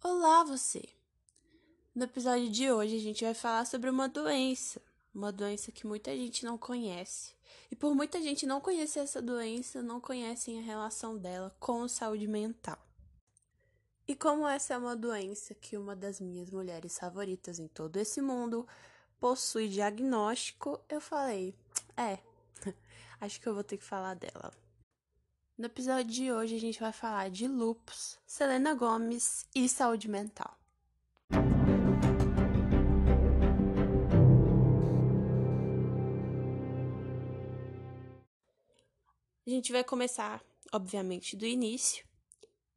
Olá, você! No episódio de hoje a gente vai falar sobre uma doença, uma doença que muita gente não conhece. E por muita gente não conhecer essa doença, não conhecem a relação dela com a saúde mental. E como essa é uma doença que uma das minhas mulheres favoritas em todo esse mundo possui diagnóstico, eu falei, é, acho que eu vou ter que falar dela. No episódio de hoje a gente vai falar de lupus, Selena Gomes e saúde mental. A gente vai começar, obviamente, do início.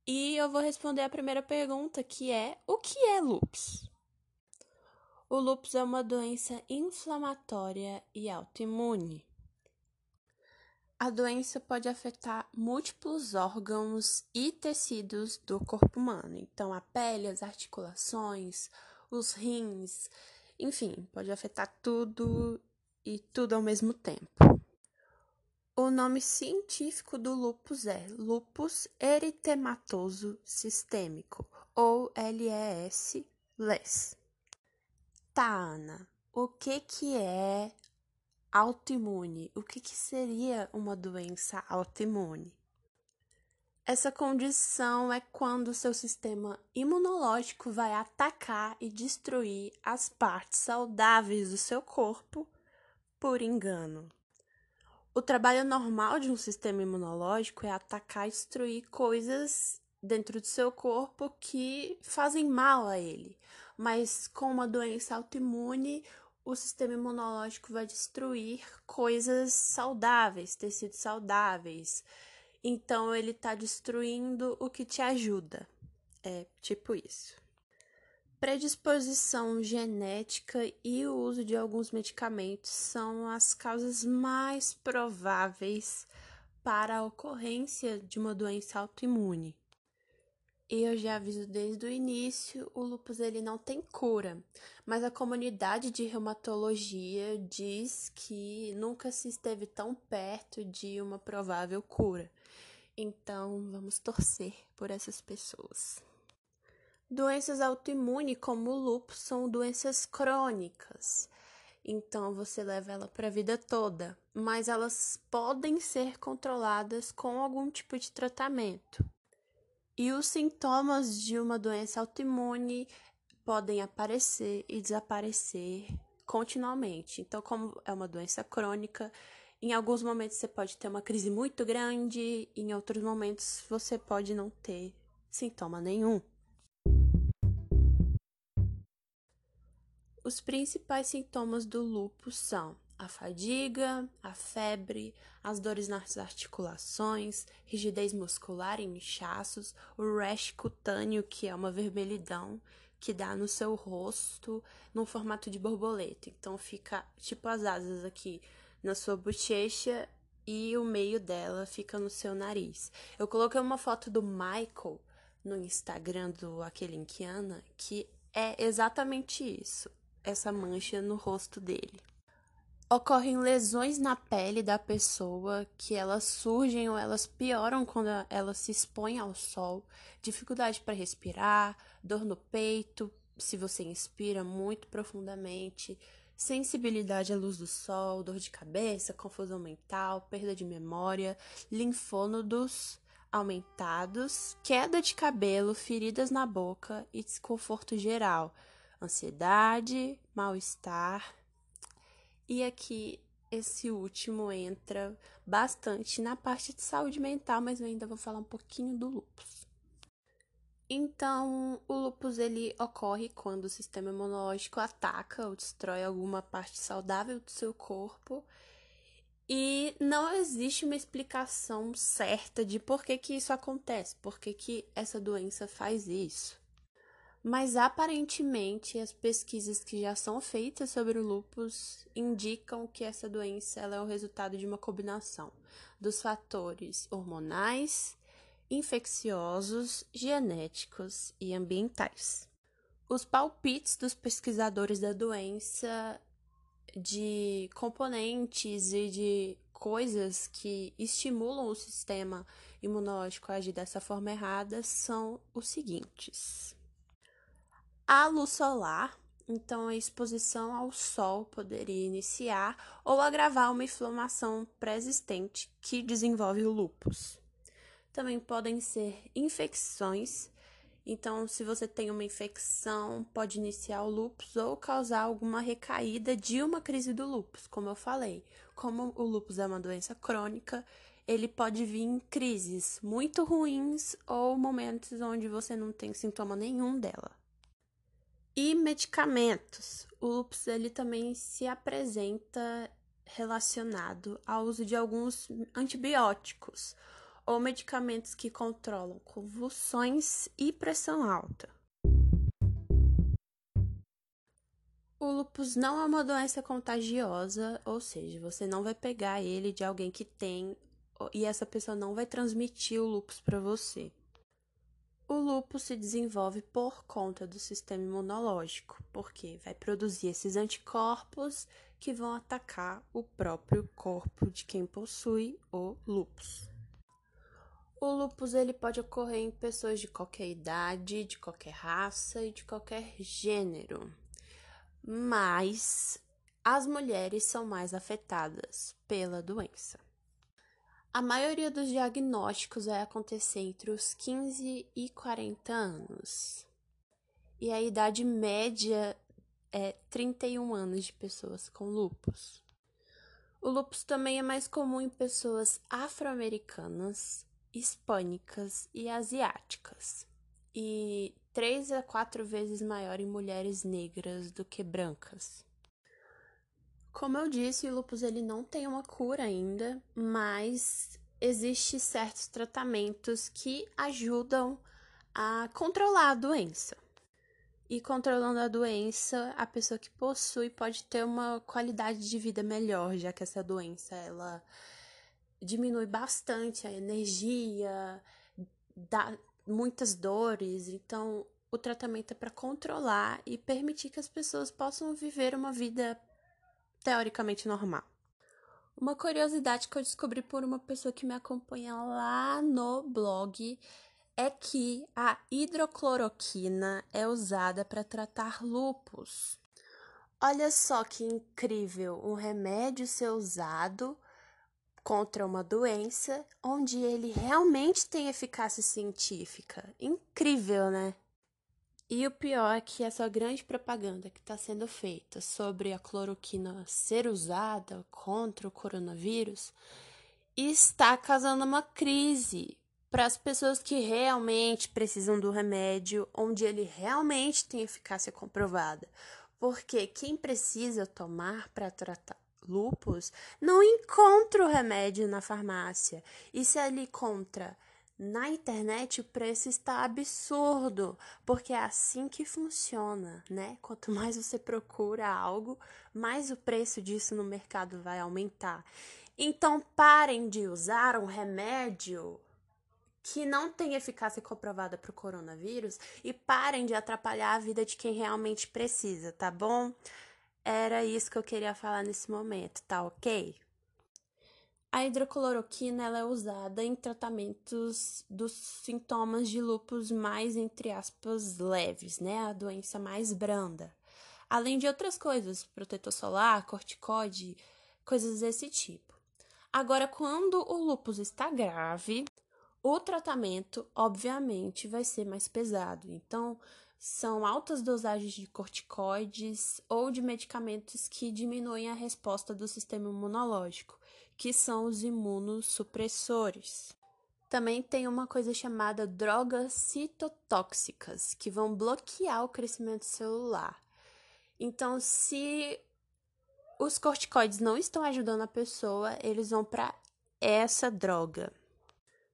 E eu vou responder a primeira pergunta, que é: o que é lupus? O lupus é uma doença inflamatória e autoimune a doença pode afetar múltiplos órgãos e tecidos do corpo humano. Então, a pele, as articulações, os rins, enfim, pode afetar tudo e tudo ao mesmo tempo. O nome científico do lupus é lupus eritematoso sistêmico, ou LES, LES. Tá, Ana, o que que é autoimune. O que, que seria uma doença autoimune? Essa condição é quando o seu sistema imunológico vai atacar e destruir as partes saudáveis do seu corpo por engano. O trabalho normal de um sistema imunológico é atacar e destruir coisas dentro do seu corpo que fazem mal a ele. Mas com uma doença autoimune, o sistema imunológico vai destruir coisas saudáveis, tecidos saudáveis. Então ele está destruindo o que te ajuda. É tipo isso. Predisposição genética e o uso de alguns medicamentos são as causas mais prováveis para a ocorrência de uma doença autoimune. E eu já aviso desde o início, o lupus ele não tem cura, mas a comunidade de reumatologia diz que nunca se esteve tão perto de uma provável cura. Então, vamos torcer por essas pessoas. Doenças autoimunes como o lupus são doenças crônicas. Então você leva ela para a vida toda, mas elas podem ser controladas com algum tipo de tratamento. E os sintomas de uma doença autoimune podem aparecer e desaparecer continuamente. Então, como é uma doença crônica, em alguns momentos você pode ter uma crise muito grande, em outros momentos você pode não ter sintoma nenhum. Os principais sintomas do lúpus são a fadiga, a febre, as dores nas articulações, rigidez muscular e inchaços, o rash cutâneo, que é uma vermelhidão que dá no seu rosto no formato de borboleta. Então fica tipo as asas aqui na sua bochecha e o meio dela fica no seu nariz. Eu coloquei uma foto do Michael no Instagram do aquele Inquiana que é exatamente isso, essa mancha no rosto dele ocorrem lesões na pele da pessoa que elas surgem ou elas pioram quando ela se expõe ao sol, dificuldade para respirar, dor no peito, se você inspira muito profundamente, sensibilidade à luz do sol, dor de cabeça, confusão mental, perda de memória, linfônodos aumentados, queda de cabelo, feridas na boca e desconforto geral, ansiedade, mal-estar, e aqui esse último entra bastante na parte de saúde mental, mas eu ainda vou falar um pouquinho do lupus. Então, o lupus ele ocorre quando o sistema imunológico ataca ou destrói alguma parte saudável do seu corpo. E não existe uma explicação certa de por que, que isso acontece, por que, que essa doença faz isso. Mas aparentemente as pesquisas que já são feitas sobre o lupus indicam que essa doença ela é o resultado de uma combinação dos fatores hormonais, infecciosos, genéticos e ambientais. Os palpites dos pesquisadores da doença de componentes e de coisas que estimulam o sistema imunológico a agir dessa forma errada são os seguintes a luz solar, então a exposição ao sol poderia iniciar ou agravar uma inflamação pré-existente que desenvolve o lúpus. Também podem ser infecções então, se você tem uma infecção, pode iniciar o lúpus ou causar alguma recaída de uma crise do lúpus, como eu falei. Como o lúpus é uma doença crônica, ele pode vir em crises muito ruins ou momentos onde você não tem sintoma nenhum dela. E medicamentos. O lúpus ele também se apresenta relacionado ao uso de alguns antibióticos ou medicamentos que controlam convulsões e pressão alta. O lupus não é uma doença contagiosa, ou seja, você não vai pegar ele de alguém que tem e essa pessoa não vai transmitir o lupus para você. O lupus se desenvolve por conta do sistema imunológico, porque vai produzir esses anticorpos que vão atacar o próprio corpo de quem possui o lupus. O lupus ele pode ocorrer em pessoas de qualquer idade, de qualquer raça e de qualquer gênero. Mas as mulheres são mais afetadas pela doença. A maioria dos diagnósticos vai acontecer entre os 15 e 40 anos. E a idade média é 31 anos de pessoas com lupus. O lupus também é mais comum em pessoas afro-americanas, hispânicas e asiáticas, e três a quatro vezes maior em mulheres negras do que brancas. Como eu disse, o lupus ele não tem uma cura ainda, mas existem certos tratamentos que ajudam a controlar a doença. E controlando a doença, a pessoa que possui pode ter uma qualidade de vida melhor, já que essa doença ela diminui bastante a energia, dá muitas dores. Então, o tratamento é para controlar e permitir que as pessoas possam viver uma vida teoricamente normal. Uma curiosidade que eu descobri por uma pessoa que me acompanha lá no blog é que a hidrocloroquina é usada para tratar lupus. Olha só que incrível, um remédio ser usado contra uma doença onde ele realmente tem eficácia científica. Incrível, né? E o pior é que essa grande propaganda que está sendo feita sobre a cloroquina ser usada contra o coronavírus está causando uma crise para as pessoas que realmente precisam do remédio, onde ele realmente tem eficácia comprovada. Porque quem precisa tomar para tratar lupus, não encontra o remédio na farmácia. E se ele encontra na internet, o preço está absurdo, porque é assim que funciona, né? Quanto mais você procura algo, mais o preço disso no mercado vai aumentar. Então, parem de usar um remédio que não tem eficácia comprovada para o coronavírus e parem de atrapalhar a vida de quem realmente precisa, tá bom? Era isso que eu queria falar nesse momento, tá ok? A hidrocloroquina ela é usada em tratamentos dos sintomas de lupus mais, entre aspas, leves, né? A doença mais branda. Além de outras coisas, protetor solar, corticoide, coisas desse tipo. Agora, quando o lupus está grave, o tratamento, obviamente, vai ser mais pesado. Então, são altas dosagens de corticoides ou de medicamentos que diminuem a resposta do sistema imunológico, que são os imunossupressores. Também tem uma coisa chamada drogas citotóxicas, que vão bloquear o crescimento celular. Então, se os corticoides não estão ajudando a pessoa, eles vão para essa droga.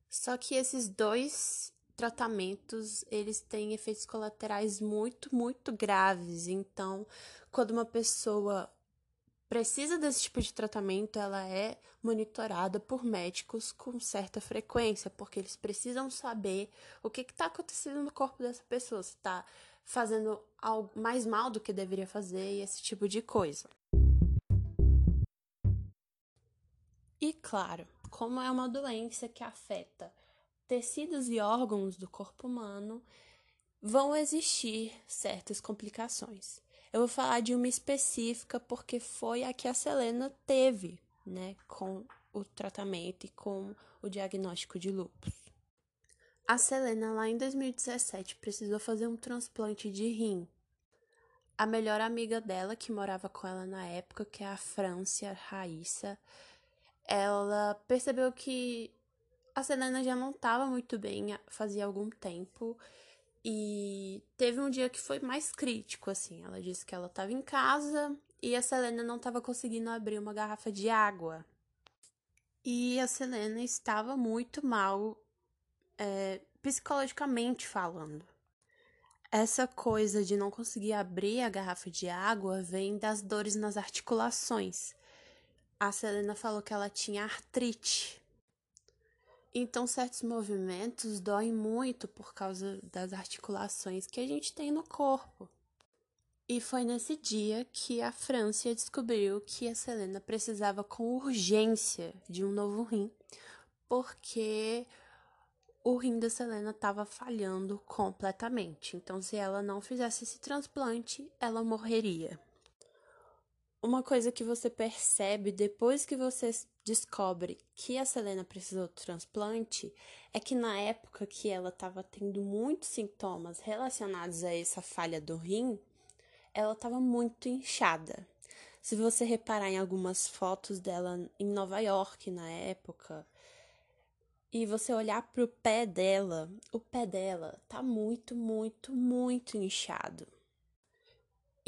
Só que esses dois tratamentos, eles têm efeitos colaterais muito, muito graves. Então, quando uma pessoa precisa desse tipo de tratamento, ela é monitorada por médicos com certa frequência, porque eles precisam saber o que está acontecendo no corpo dessa pessoa, se está fazendo algo mais mal do que deveria fazer e esse tipo de coisa. E claro, como é uma doença que afeta tecidos e órgãos do corpo humano, vão existir certas complicações. Eu vou falar de uma específica porque foi a que a Selena teve, né, com o tratamento e com o diagnóstico de lúpus. A Selena, lá em 2017, precisou fazer um transplante de rim. A melhor amiga dela, que morava com ela na época, que é a Francia Raíssa, ela percebeu que a Selena já não estava muito bem fazia algum tempo e teve um dia que foi mais crítico, assim. Ela disse que ela estava em casa e a Selena não estava conseguindo abrir uma garrafa de água. E a Selena estava muito mal é, psicologicamente falando. Essa coisa de não conseguir abrir a garrafa de água vem das dores nas articulações. A Selena falou que ela tinha artrite. Então, certos movimentos doem muito por causa das articulações que a gente tem no corpo. E foi nesse dia que a França descobriu que a Selena precisava com urgência de um novo rim, porque o rim da Selena estava falhando completamente. Então, se ela não fizesse esse transplante, ela morreria. Uma coisa que você percebe depois que você descobre que a Selena precisou do transplante é que na época que ela estava tendo muitos sintomas relacionados a essa falha do rim, ela estava muito inchada. Se você reparar em algumas fotos dela em Nova York na época, e você olhar para o pé dela, o pé dela tá muito, muito, muito inchado.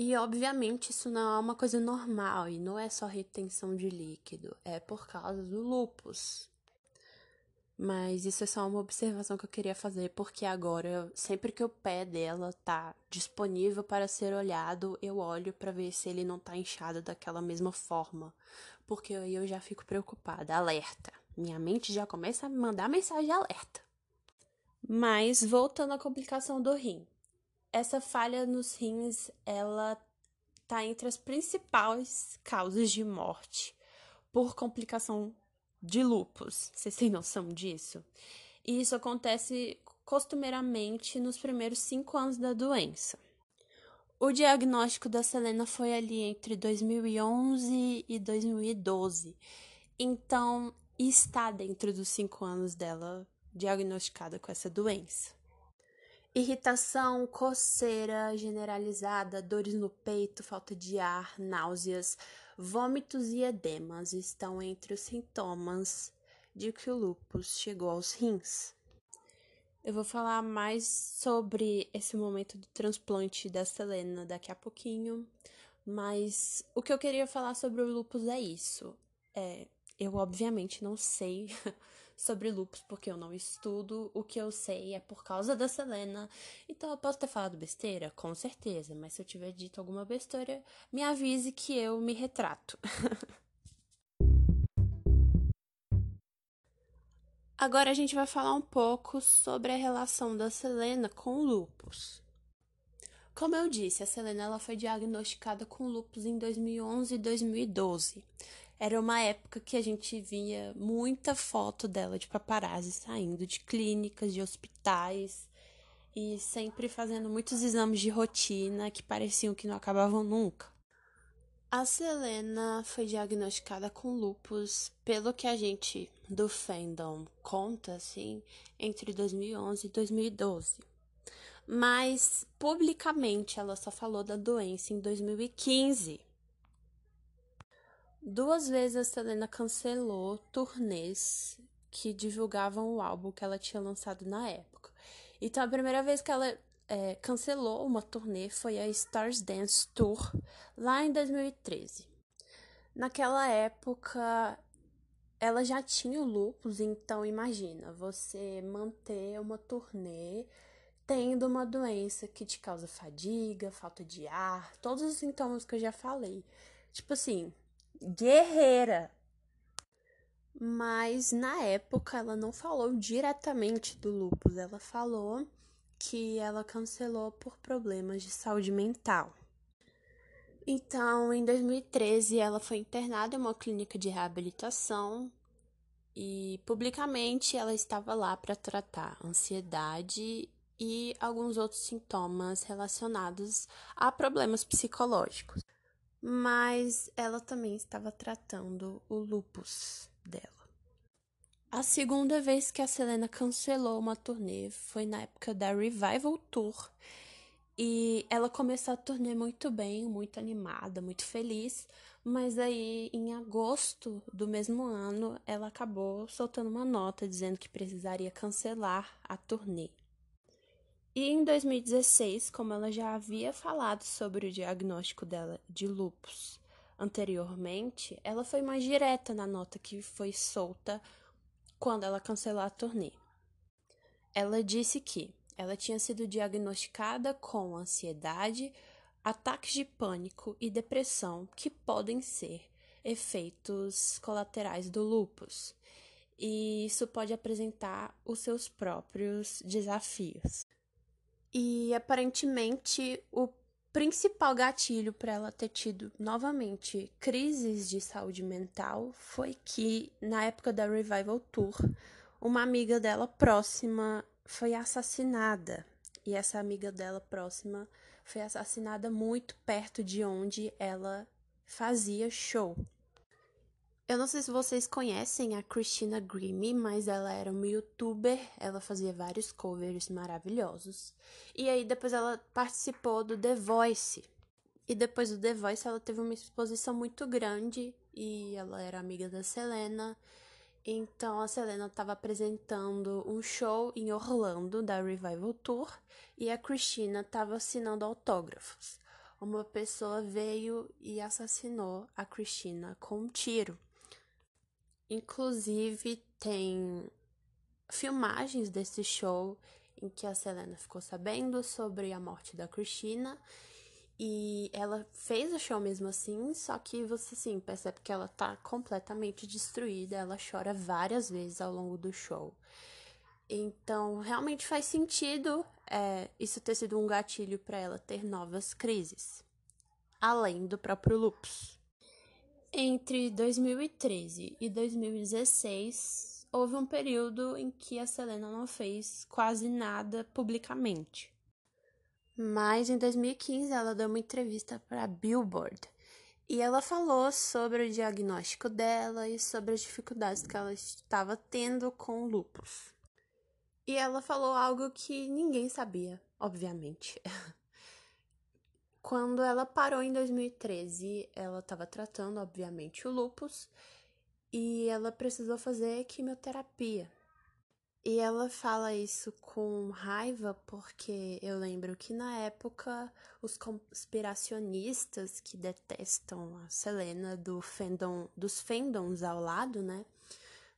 E obviamente isso não é uma coisa normal e não é só retenção de líquido, é por causa do lupus. Mas isso é só uma observação que eu queria fazer, porque agora, sempre que o pé dela tá disponível para ser olhado, eu olho para ver se ele não tá inchado daquela mesma forma. Porque aí eu já fico preocupada, alerta. Minha mente já começa a mandar mensagem alerta. Mas voltando à complicação do rim. Essa falha nos rins, ela tá entre as principais causas de morte por complicação de lupus. Vocês têm noção disso? E isso acontece costumeiramente nos primeiros cinco anos da doença. O diagnóstico da Selena foi ali entre 2011 e 2012. Então, está dentro dos cinco anos dela diagnosticada com essa doença. Irritação, coceira generalizada, dores no peito, falta de ar, náuseas, Vômitos e edemas estão entre os sintomas de que o lúpus chegou aos rins. Eu vou falar mais sobre esse momento do transplante da Selena daqui a pouquinho, mas o que eu queria falar sobre o lúpus é isso. É, eu obviamente não sei sobre lupus porque eu não estudo. O que eu sei é por causa da Selena. Então eu posso ter falado besteira? Com certeza. Mas se eu tiver dito alguma besteira, me avise que eu me retrato. Agora a gente vai falar um pouco sobre a relação da Selena com o lupus. Como eu disse, a Selena ela foi diagnosticada com lupus em 2011 e 2012. Era uma época que a gente via muita foto dela de paparazzi saindo de clínicas, de hospitais e sempre fazendo muitos exames de rotina que pareciam que não acabavam nunca. A Selena foi diagnosticada com lupus, pelo que a gente do fandom conta, assim, entre 2011 e 2012. Mas publicamente ela só falou da doença em 2015. Duas vezes a Selena cancelou turnês que divulgavam o álbum que ela tinha lançado na época. Então, a primeira vez que ela é, cancelou uma turnê foi a Stars Dance Tour, lá em 2013. Naquela época, ela já tinha o lupus, então imagina você manter uma turnê tendo uma doença que te causa fadiga, falta de ar, todos os sintomas que eu já falei. Tipo assim, guerreira. Mas na época ela não falou diretamente do lupus, ela falou que ela cancelou por problemas de saúde mental. Então, em 2013, ela foi internada em uma clínica de reabilitação e publicamente ela estava lá para tratar ansiedade e alguns outros sintomas relacionados a problemas psicológicos. Mas ela também estava tratando o lupus dela. A segunda vez que a Selena cancelou uma turnê foi na época da Revival Tour. E ela começou a turnê muito bem, muito animada, muito feliz. Mas aí, em agosto do mesmo ano, ela acabou soltando uma nota dizendo que precisaria cancelar a turnê. E em 2016, como ela já havia falado sobre o diagnóstico dela de lupus anteriormente, ela foi mais direta na nota que foi solta quando ela cancelou a turnê. Ela disse que ela tinha sido diagnosticada com ansiedade, ataques de pânico e depressão que podem ser efeitos colaterais do lupus. E isso pode apresentar os seus próprios desafios. E aparentemente o principal gatilho para ela ter tido novamente crises de saúde mental foi que, na época da Revival Tour, uma amiga dela próxima foi assassinada. E essa amiga dela próxima foi assassinada muito perto de onde ela fazia show. Eu não sei se vocês conhecem a Christina Grimmie, mas ela era uma youtuber, ela fazia vários covers maravilhosos. E aí depois ela participou do The Voice. E depois do The Voice ela teve uma exposição muito grande e ela era amiga da Selena. Então a Selena estava apresentando um show em Orlando da Revival Tour e a Christina estava assinando autógrafos. Uma pessoa veio e assassinou a Christina com um tiro. Inclusive, tem filmagens desse show em que a Selena ficou sabendo sobre a morte da Cristina e ela fez o show mesmo assim, só que você sim percebe que ela tá completamente destruída, ela chora várias vezes ao longo do show. Então, realmente faz sentido é, isso ter sido um gatilho para ela ter novas crises, além do próprio lupus. Entre 2013 e 2016, houve um período em que a Selena não fez quase nada publicamente. Mas em 2015 ela deu uma entrevista para Billboard e ela falou sobre o diagnóstico dela e sobre as dificuldades que ela estava tendo com lupus. E ela falou algo que ninguém sabia, obviamente. Quando ela parou em 2013, ela estava tratando, obviamente, o lupus e ela precisou fazer quimioterapia. E ela fala isso com raiva porque eu lembro que na época os conspiracionistas que detestam a Selena do fandom, dos fandoms ao lado, né,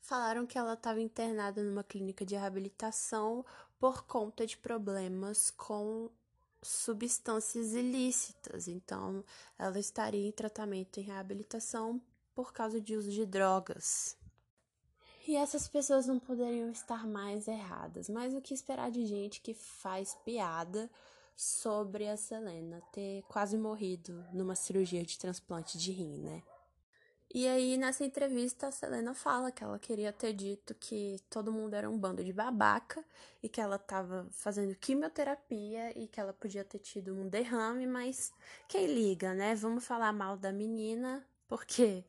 falaram que ela estava internada numa clínica de reabilitação por conta de problemas com substâncias ilícitas, então ela estaria em tratamento em reabilitação por causa de uso de drogas. E essas pessoas não poderiam estar mais erradas, mas o que esperar de gente que faz piada sobre a Selena ter quase morrido numa cirurgia de transplante de rim, né? E aí, nessa entrevista, a Selena fala que ela queria ter dito que todo mundo era um bando de babaca e que ela estava fazendo quimioterapia e que ela podia ter tido um derrame, mas quem liga, né? Vamos falar mal da menina, porque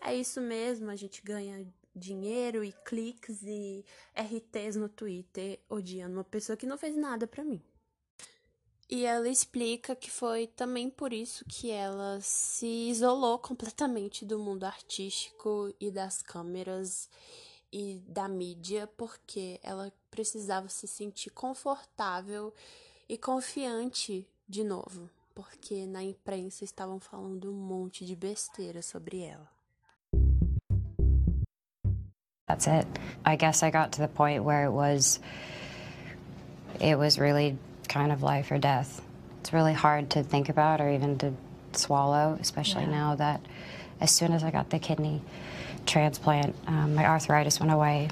é isso mesmo, a gente ganha dinheiro e cliques e RTs no Twitter odiando uma pessoa que não fez nada para mim. E ela explica que foi também por isso que ela se isolou completamente do mundo artístico e das câmeras e da mídia, porque ela precisava se sentir confortável e confiante de novo, porque na imprensa estavam falando um monte de besteira sobre ela. That's it. I guess I got to the point where it was it was really kind of life or death. It's really hard to think about or even to swallow, especially yeah. now that as soon as I got the kidney transplant, um, my arthritis went away.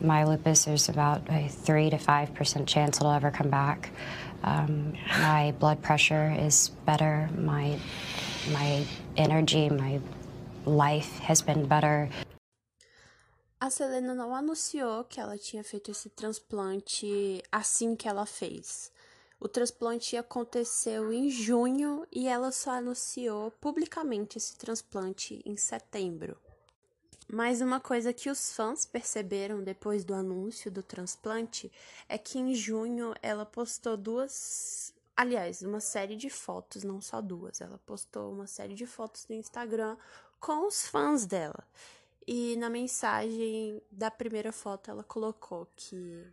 My lupus, there's about a 3 to 5% chance it'll ever come back. Um, my blood pressure is better. My, my energy, my life has been better. A Selena não anunciou que ela tinha feito esse transplante assim que ela fez. O transplante aconteceu em junho e ela só anunciou publicamente esse transplante em setembro. Mas uma coisa que os fãs perceberam depois do anúncio do transplante é que em junho ela postou duas. Aliás, uma série de fotos, não só duas. Ela postou uma série de fotos no Instagram com os fãs dela. E na mensagem da primeira foto ela colocou que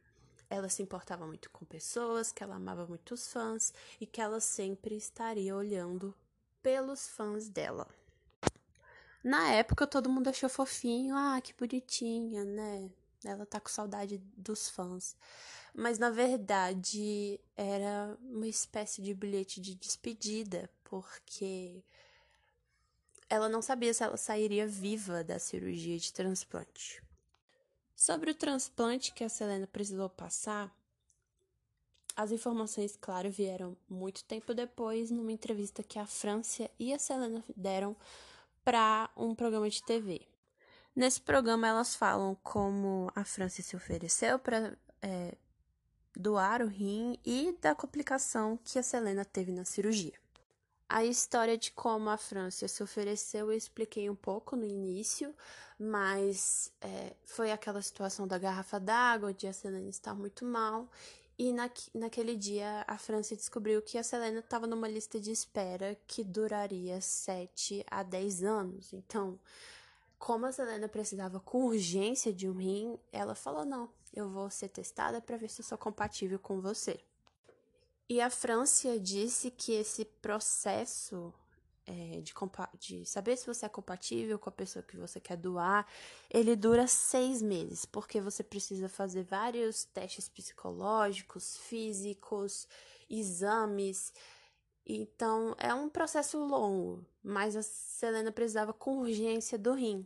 ela se importava muito com pessoas, que ela amava muito os fãs e que ela sempre estaria olhando pelos fãs dela. Na época todo mundo achou fofinho, ah, que bonitinha, né? Ela tá com saudade dos fãs. Mas na verdade era uma espécie de bilhete de despedida, porque ela não sabia se ela sairia viva da cirurgia de transplante. Sobre o transplante que a Selena precisou passar, as informações, claro, vieram muito tempo depois, numa entrevista que a França e a Selena deram para um programa de TV. Nesse programa, elas falam como a França se ofereceu para é, doar o rim e da complicação que a Selena teve na cirurgia. A história de como a França se ofereceu eu expliquei um pouco no início, mas é, foi aquela situação da garrafa d'água, onde a Selena está muito mal, e na, naquele dia a França descobriu que a Selena estava numa lista de espera que duraria 7 a 10 anos. Então, como a Selena precisava com urgência de um rim, ela falou: não, eu vou ser testada para ver se eu sou compatível com você. E a França disse que esse processo é, de, de, saber se você é compatível com a pessoa que você quer doar, ele dura seis meses, porque você precisa fazer vários testes psicológicos, físicos, exames. Então é um processo longo, mas a Selena precisava com urgência do rim.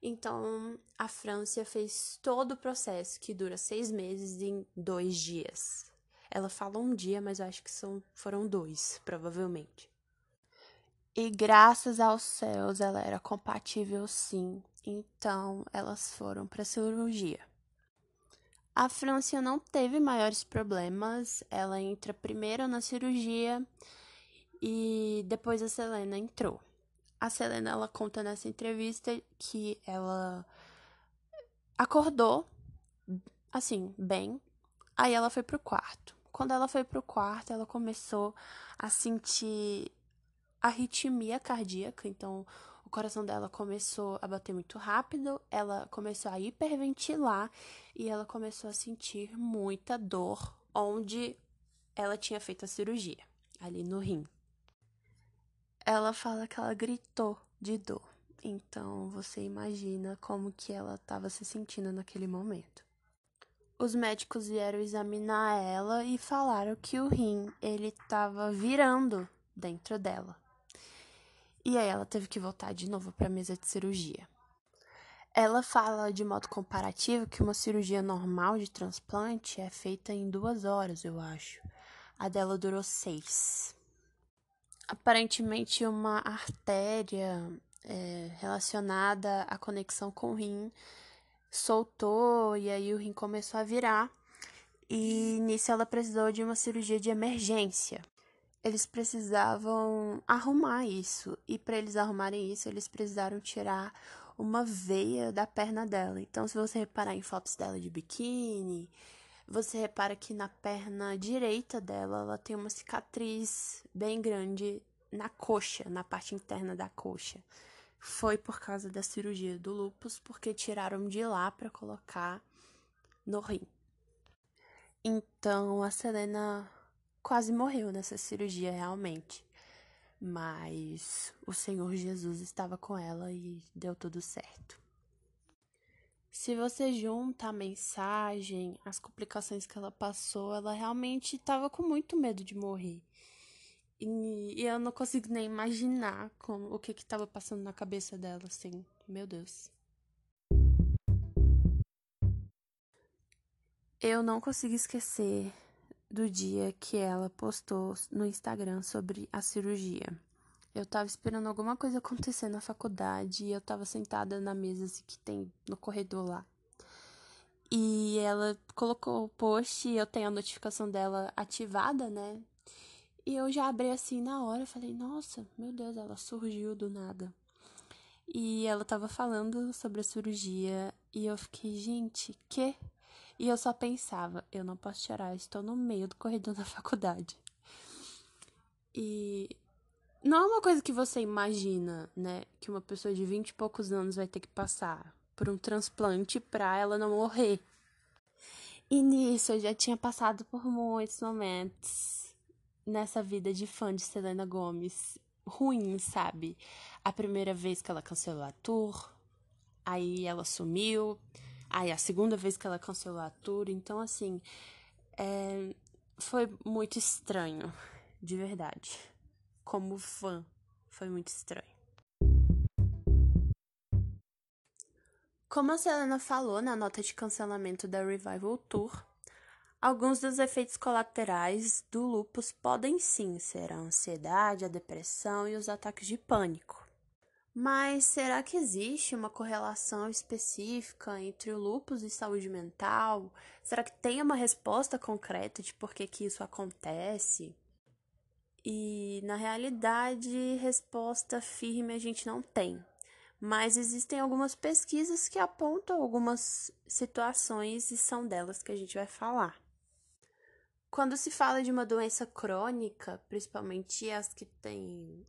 Então a França fez todo o processo, que dura seis meses, em dois dias. Ela fala um dia, mas eu acho que são, foram dois, provavelmente. E graças aos céus ela era compatível sim, então elas foram para cirurgia. A França não teve maiores problemas, ela entra primeiro na cirurgia e depois a Selena entrou. A Selena ela conta nessa entrevista que ela acordou assim, bem, aí ela foi pro quarto. Quando ela foi pro quarto, ela começou a sentir arritmia cardíaca, então o coração dela começou a bater muito rápido, ela começou a hiperventilar e ela começou a sentir muita dor onde ela tinha feito a cirurgia, ali no rim. Ela fala que ela gritou de dor. Então você imagina como que ela estava se sentindo naquele momento. Os médicos vieram examinar ela e falaram que o rim ele estava virando dentro dela. E aí ela teve que voltar de novo para a mesa de cirurgia. Ela fala de modo comparativo que uma cirurgia normal de transplante é feita em duas horas, eu acho. A dela durou seis. Aparentemente, uma artéria é, relacionada à conexão com o rim soltou e aí o rim começou a virar. E nisso ela precisou de uma cirurgia de emergência. Eles precisavam arrumar isso, e para eles arrumarem isso, eles precisaram tirar uma veia da perna dela. Então, se você reparar em fotos dela de biquíni, você repara que na perna direita dela, ela tem uma cicatriz bem grande na coxa, na parte interna da coxa foi por causa da cirurgia do lúpus, porque tiraram de lá para colocar no rim. Então a Selena quase morreu nessa cirurgia realmente. Mas o Senhor Jesus estava com ela e deu tudo certo. Se você junta a mensagem, as complicações que ela passou, ela realmente estava com muito medo de morrer. E, e eu não consigo nem imaginar como, o que que tava passando na cabeça dela, assim. Meu Deus. Eu não consigo esquecer do dia que ela postou no Instagram sobre a cirurgia. Eu tava esperando alguma coisa acontecer na faculdade e eu tava sentada na mesa assim, que tem no corredor lá. E ela colocou o post e eu tenho a notificação dela ativada, né? E eu já abri assim na hora, falei, nossa, meu Deus, ela surgiu do nada. E ela tava falando sobre a cirurgia e eu fiquei, gente, que? E eu só pensava, eu não posso chorar, estou no meio do corredor da faculdade. E não é uma coisa que você imagina, né? Que uma pessoa de 20 e poucos anos vai ter que passar por um transplante pra ela não morrer. E nisso eu já tinha passado por muitos momentos nessa vida de fã de Selena Gomes ruim, sabe? A primeira vez que ela cancelou a tour, aí ela sumiu, aí a segunda vez que ela cancelou a tour, então assim, é, foi muito estranho, de verdade. Como fã, foi muito estranho. Como a Selena falou na nota de cancelamento da Revival Tour, Alguns dos efeitos colaterais do lúpus podem sim ser a ansiedade, a depressão e os ataques de pânico. Mas será que existe uma correlação específica entre o lúpus e saúde mental? Será que tem uma resposta concreta de por que, que isso acontece? E na realidade, resposta firme a gente não tem. Mas existem algumas pesquisas que apontam algumas situações e são delas que a gente vai falar. Quando se fala de uma doença crônica, principalmente as que têm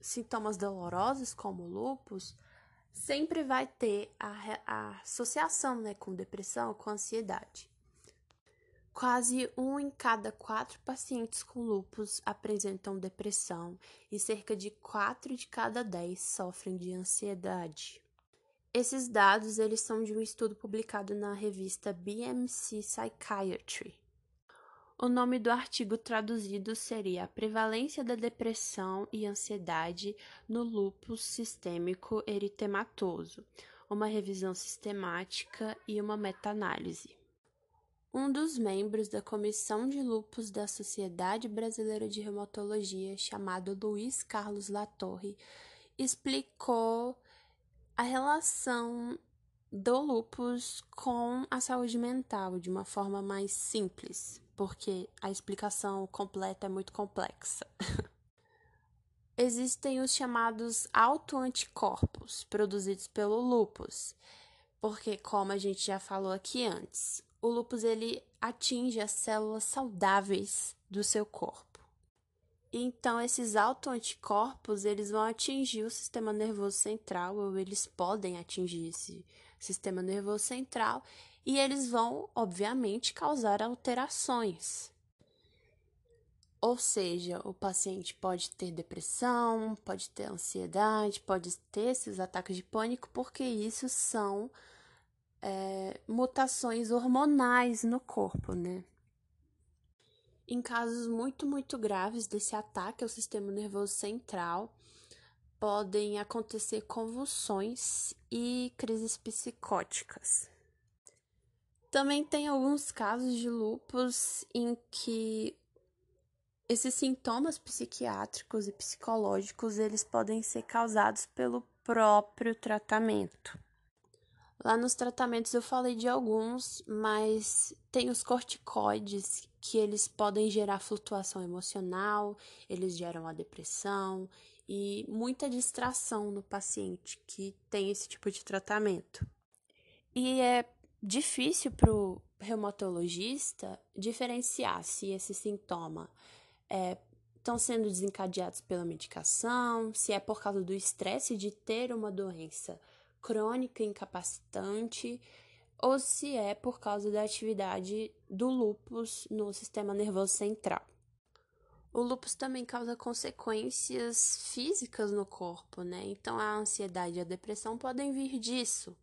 sintomas dolorosos, como lupus, sempre vai ter a, a associação né, com depressão, com ansiedade. Quase um em cada quatro pacientes com lupus apresentam depressão e cerca de quatro de cada dez sofrem de ansiedade. Esses dados eles são de um estudo publicado na revista BMC Psychiatry. O nome do artigo traduzido seria Prevalência da Depressão e Ansiedade no Lúpus Sistêmico Eritematoso, uma revisão sistemática e uma meta-análise. Um dos membros da Comissão de Lúpus da Sociedade Brasileira de Reumatologia, chamado Luiz Carlos Latorre, explicou a relação do lúpus com a saúde mental de uma forma mais simples porque a explicação completa é muito complexa. Existem os chamados autoanticorpos produzidos pelo lúpus, porque como a gente já falou aqui antes, o lúpus ele atinge as células saudáveis do seu corpo. Então esses autoanticorpos, eles vão atingir o sistema nervoso central, ou eles podem atingir esse sistema nervoso central e eles vão, obviamente, causar alterações. Ou seja, o paciente pode ter depressão, pode ter ansiedade, pode ter esses ataques de pânico, porque isso são é, mutações hormonais no corpo, né? Em casos muito, muito graves desse ataque ao sistema nervoso central, podem acontecer convulsões e crises psicóticas. Também tem alguns casos de lupus em que esses sintomas psiquiátricos e psicológicos eles podem ser causados pelo próprio tratamento. Lá nos tratamentos eu falei de alguns, mas tem os corticoides que eles podem gerar flutuação emocional, eles geram a depressão e muita distração no paciente que tem esse tipo de tratamento. E é difícil para o reumatologista diferenciar se esse sintoma estão é, sendo desencadeados pela medicação, se é por causa do estresse de ter uma doença crônica incapacitante ou se é por causa da atividade do lúpus no sistema nervoso central. O lúpus também causa consequências físicas no corpo, né? Então a ansiedade e a depressão podem vir disso.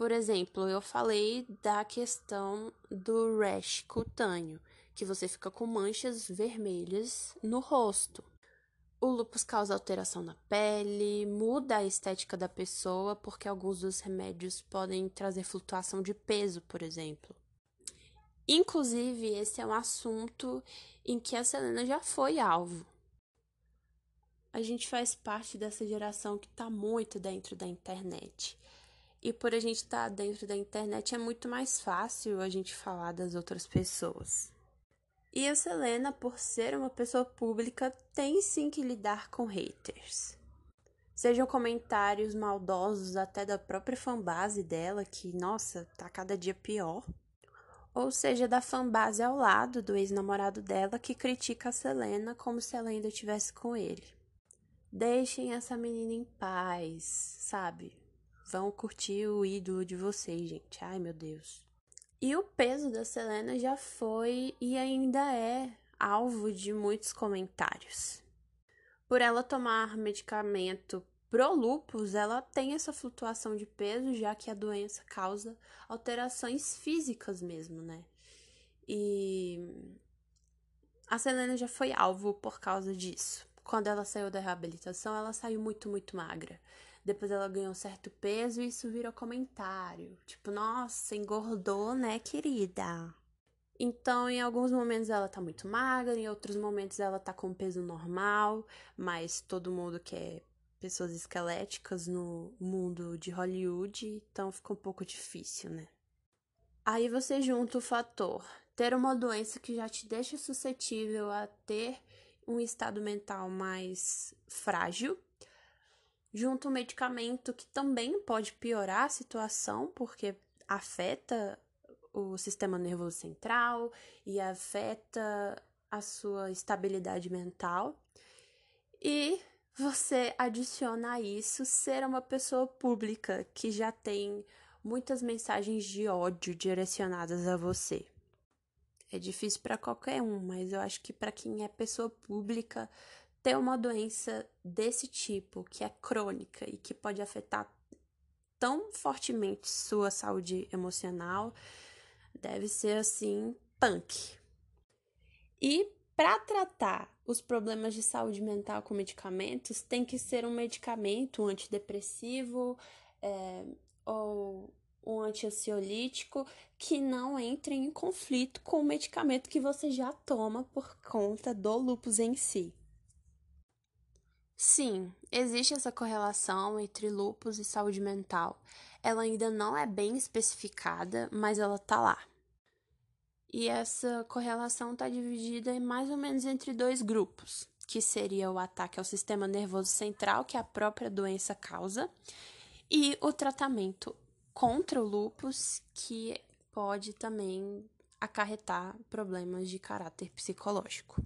Por exemplo, eu falei da questão do rash cutâneo, que você fica com manchas vermelhas no rosto. O lúpus causa alteração na pele, muda a estética da pessoa, porque alguns dos remédios podem trazer flutuação de peso, por exemplo. Inclusive, esse é um assunto em que a Selena já foi alvo. A gente faz parte dessa geração que está muito dentro da internet. E por a gente estar tá dentro da internet é muito mais fácil a gente falar das outras pessoas. E a Selena, por ser uma pessoa pública, tem sim que lidar com haters. Sejam comentários maldosos até da própria fanbase dela, que, nossa, tá cada dia pior. Ou seja, da fanbase ao lado do ex-namorado dela que critica a Selena como se ela ainda estivesse com ele. Deixem essa menina em paz, sabe? Vão curtir o ídolo de vocês, gente. Ai, meu Deus. E o peso da Selena já foi e ainda é alvo de muitos comentários. Por ela tomar medicamento pro lúpus, ela tem essa flutuação de peso, já que a doença causa alterações físicas mesmo, né? E a Selena já foi alvo por causa disso. Quando ela saiu da reabilitação, ela saiu muito, muito magra. Depois ela ganhou certo peso e isso virou comentário. Tipo, nossa, engordou, né, querida? Então, em alguns momentos ela tá muito magra, em outros momentos ela tá com peso normal, mas todo mundo quer pessoas esqueléticas no mundo de Hollywood, então fica um pouco difícil, né? Aí você junta o fator ter uma doença que já te deixa suscetível a ter um estado mental mais frágil junto um medicamento que também pode piorar a situação, porque afeta o sistema nervoso central e afeta a sua estabilidade mental. E você adiciona a isso ser uma pessoa pública que já tem muitas mensagens de ódio direcionadas a você. É difícil para qualquer um, mas eu acho que para quem é pessoa pública ter uma doença desse tipo, que é crônica e que pode afetar tão fortemente sua saúde emocional, deve ser assim, punk. E para tratar os problemas de saúde mental com medicamentos, tem que ser um medicamento um antidepressivo é, ou um antiansiolítico que não entre em conflito com o medicamento que você já toma por conta do lupus em si. Sim, existe essa correlação entre lupus e saúde mental. Ela ainda não é bem especificada, mas ela tá lá. E essa correlação está dividida em mais ou menos entre dois grupos, que seria o ataque ao sistema nervoso central, que a própria doença causa, e o tratamento contra o lupus, que pode também acarretar problemas de caráter psicológico.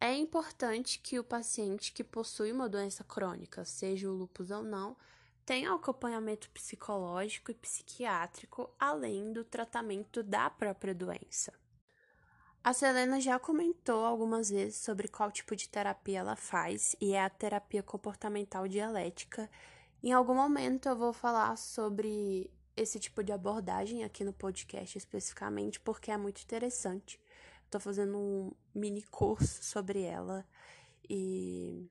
É importante que o paciente que possui uma doença crônica, seja o lúpus ou não, tenha acompanhamento psicológico e psiquiátrico além do tratamento da própria doença. A Selena já comentou algumas vezes sobre qual tipo de terapia ela faz e é a terapia comportamental dialética. Em algum momento eu vou falar sobre esse tipo de abordagem aqui no podcast especificamente porque é muito interessante. Tô fazendo um mini curso sobre ela e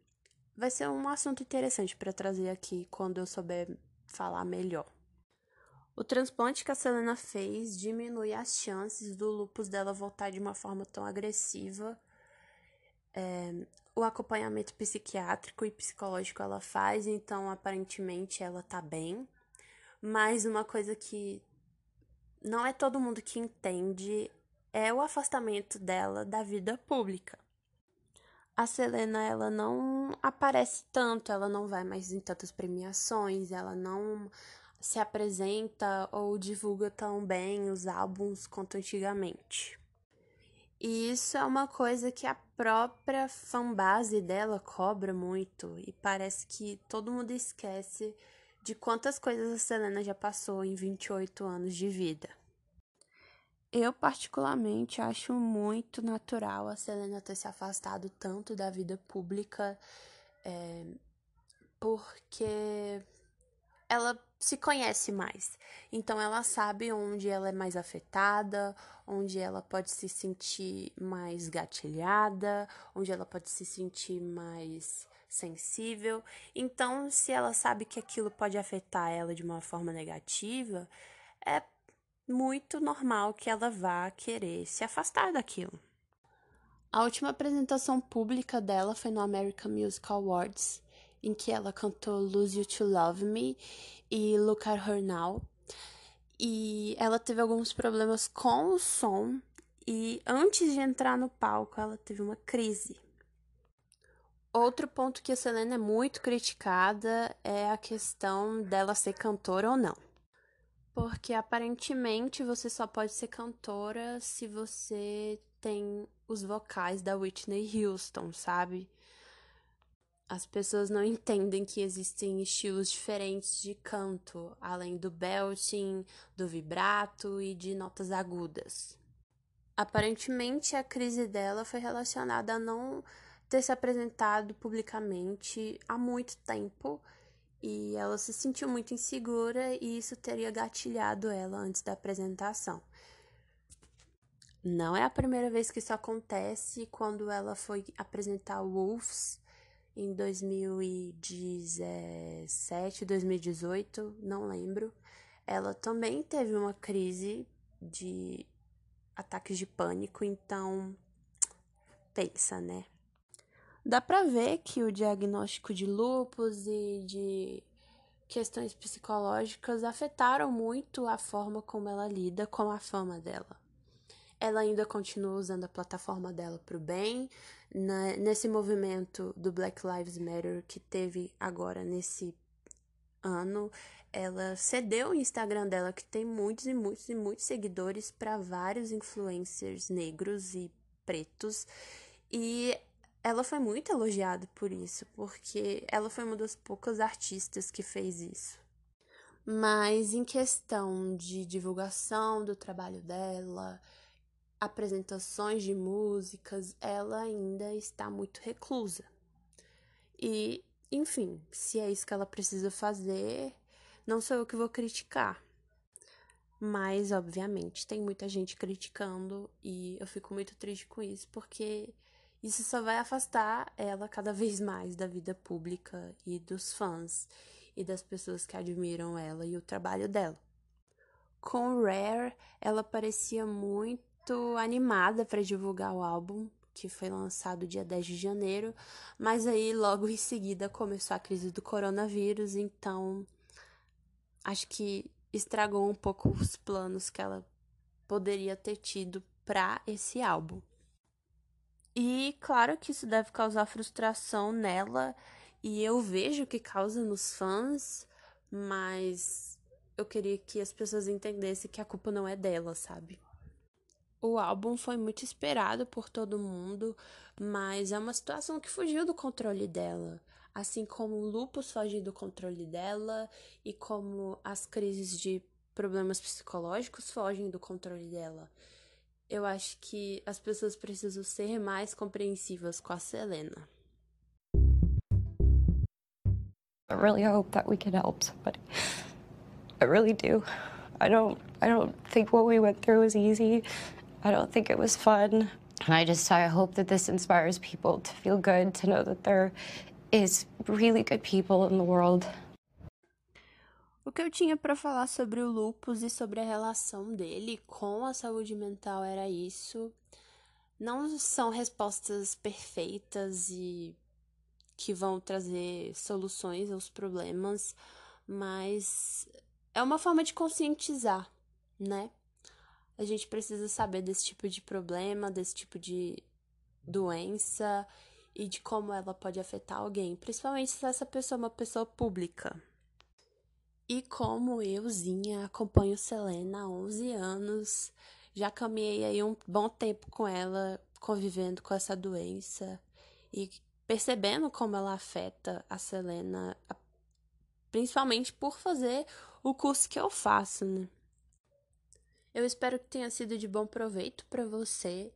vai ser um assunto interessante para trazer aqui quando eu souber falar melhor. O transplante que a Selena fez diminui as chances do lupus dela voltar de uma forma tão agressiva. É, o acompanhamento psiquiátrico e psicológico ela faz, então aparentemente ela tá bem. Mas uma coisa que não é todo mundo que entende é o afastamento dela da vida pública. A Selena, ela não aparece tanto, ela não vai mais em tantas premiações, ela não se apresenta ou divulga tão bem os álbuns quanto antigamente. E isso é uma coisa que a própria fanbase dela cobra muito e parece que todo mundo esquece de quantas coisas a Selena já passou em 28 anos de vida. Eu, particularmente, acho muito natural a Selena ter se afastado tanto da vida pública, é, porque ela se conhece mais. Então, ela sabe onde ela é mais afetada, onde ela pode se sentir mais gatilhada, onde ela pode se sentir mais sensível. Então, se ela sabe que aquilo pode afetar ela de uma forma negativa, é muito normal que ela vá querer se afastar daquilo. A última apresentação pública dela foi no American Music Awards em que ela cantou Lose You to Love Me e Look at Her Now. E ela teve alguns problemas com o som e antes de entrar no palco ela teve uma crise. Outro ponto que a Selena é muito criticada é a questão dela ser cantora ou não. Porque aparentemente você só pode ser cantora se você tem os vocais da Whitney Houston, sabe? As pessoas não entendem que existem estilos diferentes de canto, além do belting, do vibrato e de notas agudas. Aparentemente, a crise dela foi relacionada a não ter se apresentado publicamente há muito tempo e ela se sentiu muito insegura e isso teria gatilhado ela antes da apresentação. Não é a primeira vez que isso acontece quando ela foi apresentar Wolves em 2017, 2018, não lembro. Ela também teve uma crise de ataques de pânico, então pensa, né? Dá pra ver que o diagnóstico de lupus e de questões psicológicas afetaram muito a forma como ela lida com a fama dela. Ela ainda continua usando a plataforma dela para o bem. Na, nesse movimento do Black Lives Matter que teve agora nesse ano, ela cedeu o Instagram dela, que tem muitos e muitos e muitos seguidores, para vários influencers negros e pretos. E ela foi muito elogiada por isso, porque ela foi uma das poucas artistas que fez isso. Mas em questão de divulgação do trabalho dela, apresentações de músicas, ela ainda está muito reclusa. E, enfim, se é isso que ela precisa fazer, não sou eu que vou criticar. Mas, obviamente, tem muita gente criticando e eu fico muito triste com isso, porque isso só vai afastar ela cada vez mais da vida pública e dos fãs e das pessoas que admiram ela e o trabalho dela. Com Rare, ela parecia muito animada para divulgar o álbum, que foi lançado dia 10 de janeiro, mas aí logo em seguida começou a crise do coronavírus, então acho que estragou um pouco os planos que ela poderia ter tido para esse álbum. E claro que isso deve causar frustração nela, e eu vejo que causa nos fãs, mas eu queria que as pessoas entendessem que a culpa não é dela, sabe? O álbum foi muito esperado por todo mundo, mas é uma situação que fugiu do controle dela. Assim como o lupus foge do controle dela e como as crises de problemas psicológicos fogem do controle dela. Eu acho que as pessoas precisam ser mais compreensivas com a Selena. I really hope that we can help somebody. I really do. I don't I don't think what we went through was easy. I don't think it was fun. And I just I hope that this inspires people to feel good, to know that there is really good people in the world. O que eu tinha para falar sobre o lupus e sobre a relação dele com a saúde mental era isso. Não são respostas perfeitas e que vão trazer soluções aos problemas, mas é uma forma de conscientizar, né? a gente precisa saber desse tipo de problema, desse tipo de doença e de como ela pode afetar alguém, principalmente se essa pessoa é uma pessoa pública. E como euzinha acompanho Selena há 11 anos, já caminhei aí um bom tempo com ela, convivendo com essa doença e percebendo como ela afeta a Selena, principalmente por fazer o curso que eu faço, né? Eu espero que tenha sido de bom proveito para você.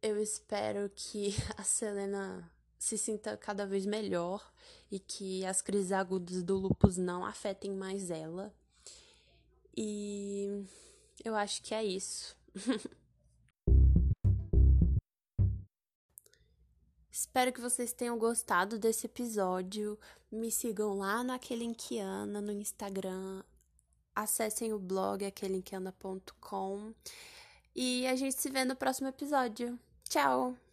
Eu espero que a Selena se sinta cada vez melhor e que as crises agudas do lupus não afetem mais ela. E eu acho que é isso. Espero que vocês tenham gostado desse episódio. Me sigam lá na Kelinkiana no Instagram, acessem o blog aquelemqueanda.com e a gente se vê no próximo episódio. Tchau!